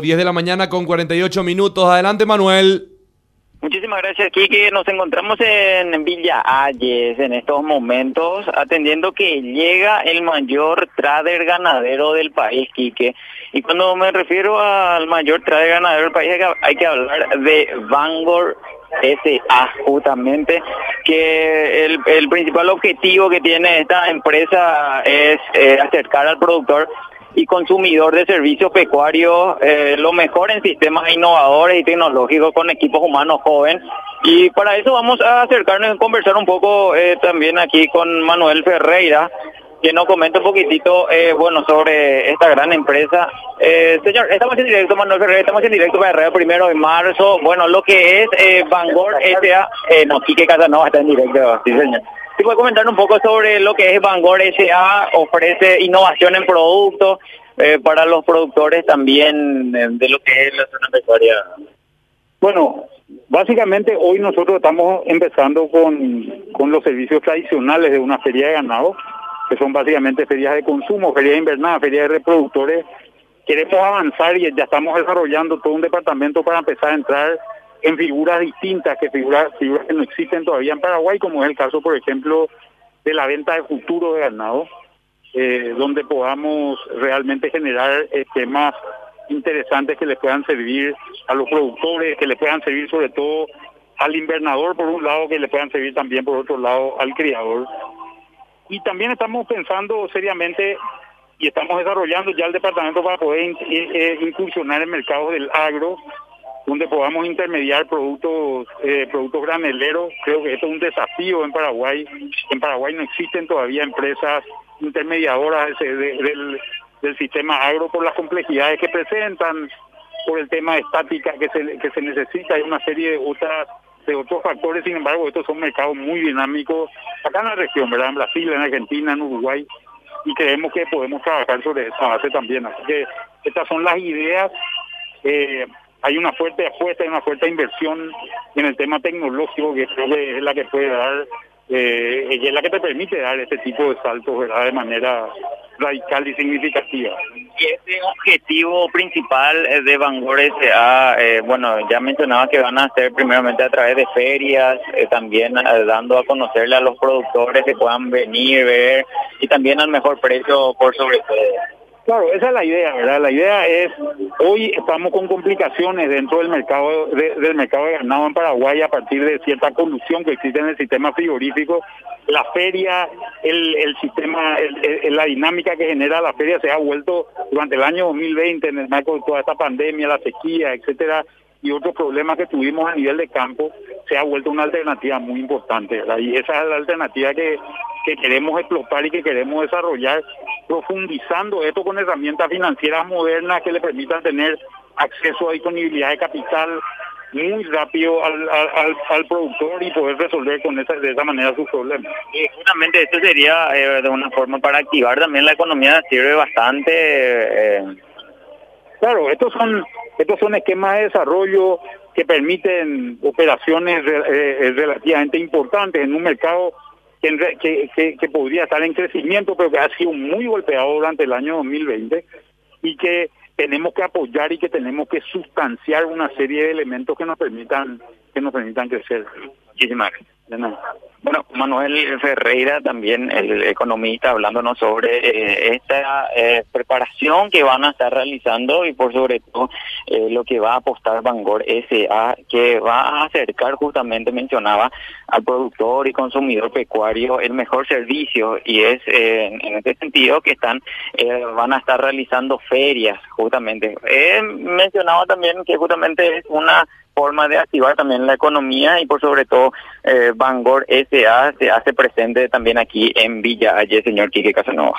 10 de la mañana con 48 minutos. Adelante, Manuel. Muchísimas gracias, Kike. Nos encontramos en Villa Ayes en estos momentos, atendiendo que llega el mayor trader ganadero del país, Quique. Y cuando me refiero al mayor trader ganadero del país, hay que hablar de Vanguard SA, justamente, que el, el principal objetivo que tiene esta empresa es eh, acercar al productor y consumidor de servicios pecuarios, eh, lo mejor en sistemas innovadores y tecnológicos con equipos humanos jóvenes. Y para eso vamos a acercarnos y conversar un poco eh, también aquí con Manuel Ferreira, que nos comenta un poquitito, eh, bueno, sobre esta gran empresa. Eh, señor, estamos en directo, Manuel Ferreira, estamos en directo para el primero de marzo. Bueno, lo que es eh, Bangor S.A., eh, no, Quique Casanova está en directo, sí. ¿Sí puede comentar un poco sobre lo que es Bangor S.A.? Ofrece innovación en productos eh, para los productores también eh, de lo que es la zona pecuaria. Bueno, básicamente hoy nosotros estamos empezando con, con los servicios tradicionales de una feria de ganado, que son básicamente ferias de consumo, ferias de invernada, ferias de reproductores. Queremos avanzar y ya estamos desarrollando todo un departamento para empezar a entrar en figuras distintas, que figuras, figuras que no existen todavía en Paraguay, como es el caso, por ejemplo, de la venta de futuro de ganado, eh, donde podamos realmente generar esquemas interesantes que le puedan servir a los productores, que le puedan servir sobre todo al invernador por un lado, que le puedan servir también por otro lado al criador. Y también estamos pensando seriamente y estamos desarrollando ya el departamento para poder eh, incursionar en mercados del agro, donde podamos intermediar productos eh, productos graneleros. Creo que esto es un desafío en Paraguay. En Paraguay no existen todavía empresas intermediadoras de, de, del, del sistema agro por las complejidades que presentan, por el tema estática que se, que se necesita, hay una serie de otras de otros factores, sin embargo, estos son mercados muy dinámicos acá en la región, ¿verdad? En Brasil, en Argentina, en Uruguay, y creemos que podemos trabajar sobre esa base también. Así que estas son las ideas. Eh, hay una fuerte apuesta, hay una fuerte inversión en el tema tecnológico que creo que es la que puede dar, eh, es la que te permite dar este tipo de saltos. De manera radical y significativa. Y ese objetivo principal de Bangor S.A., eh, bueno, ya mencionaba que van a hacer primeramente a través de ferias, eh, también eh, dando a conocerle a los productores que puedan venir, ver, y también al mejor precio por sobre todo. Claro, esa es la idea, ¿verdad? La idea es, hoy estamos con complicaciones dentro del mercado de, del mercado de ganado en Paraguay a partir de cierta colusión que existe en el sistema frigorífico. La feria, el, el sistema, el, la dinámica que genera la feria se ha vuelto durante el año 2020 en el marco de toda esta pandemia, la sequía, etcétera, y otros problemas que tuvimos a nivel de campo, se ha vuelto una alternativa muy importante, ¿verdad? Y esa es la alternativa que, que queremos explotar y que queremos desarrollar, profundizando esto con herramientas financieras modernas que le permitan tener acceso a disponibilidad de capital muy rápido al, al, al productor y poder resolver con esa, de esa manera sus problemas. Y justamente esto sería eh, de una forma para activar también la economía, sirve bastante. Eh. Claro, estos son estos son esquemas de desarrollo que permiten operaciones eh, relativamente importantes en un mercado que, que, que, podría estar en crecimiento, pero que ha sido muy golpeado durante el año 2020 y que tenemos que apoyar y que tenemos que sustanciar una serie de elementos que nos permitan que nos permitan crecer. Muchísimas gracias. Bueno, Manuel Ferreira, también el economista, hablándonos sobre eh, esta eh, preparación que van a estar realizando y por sobre todo eh, lo que va a apostar Bangor S.A., que va a acercar justamente, mencionaba, al productor y consumidor pecuario el mejor servicio y es en este sentido que están van a estar realizando ferias justamente. He mencionado también que justamente es una forma de activar también la economía y por sobre todo eh, Bangor S.A. se hace presente también aquí en Villa Allí, señor Quique Casanova.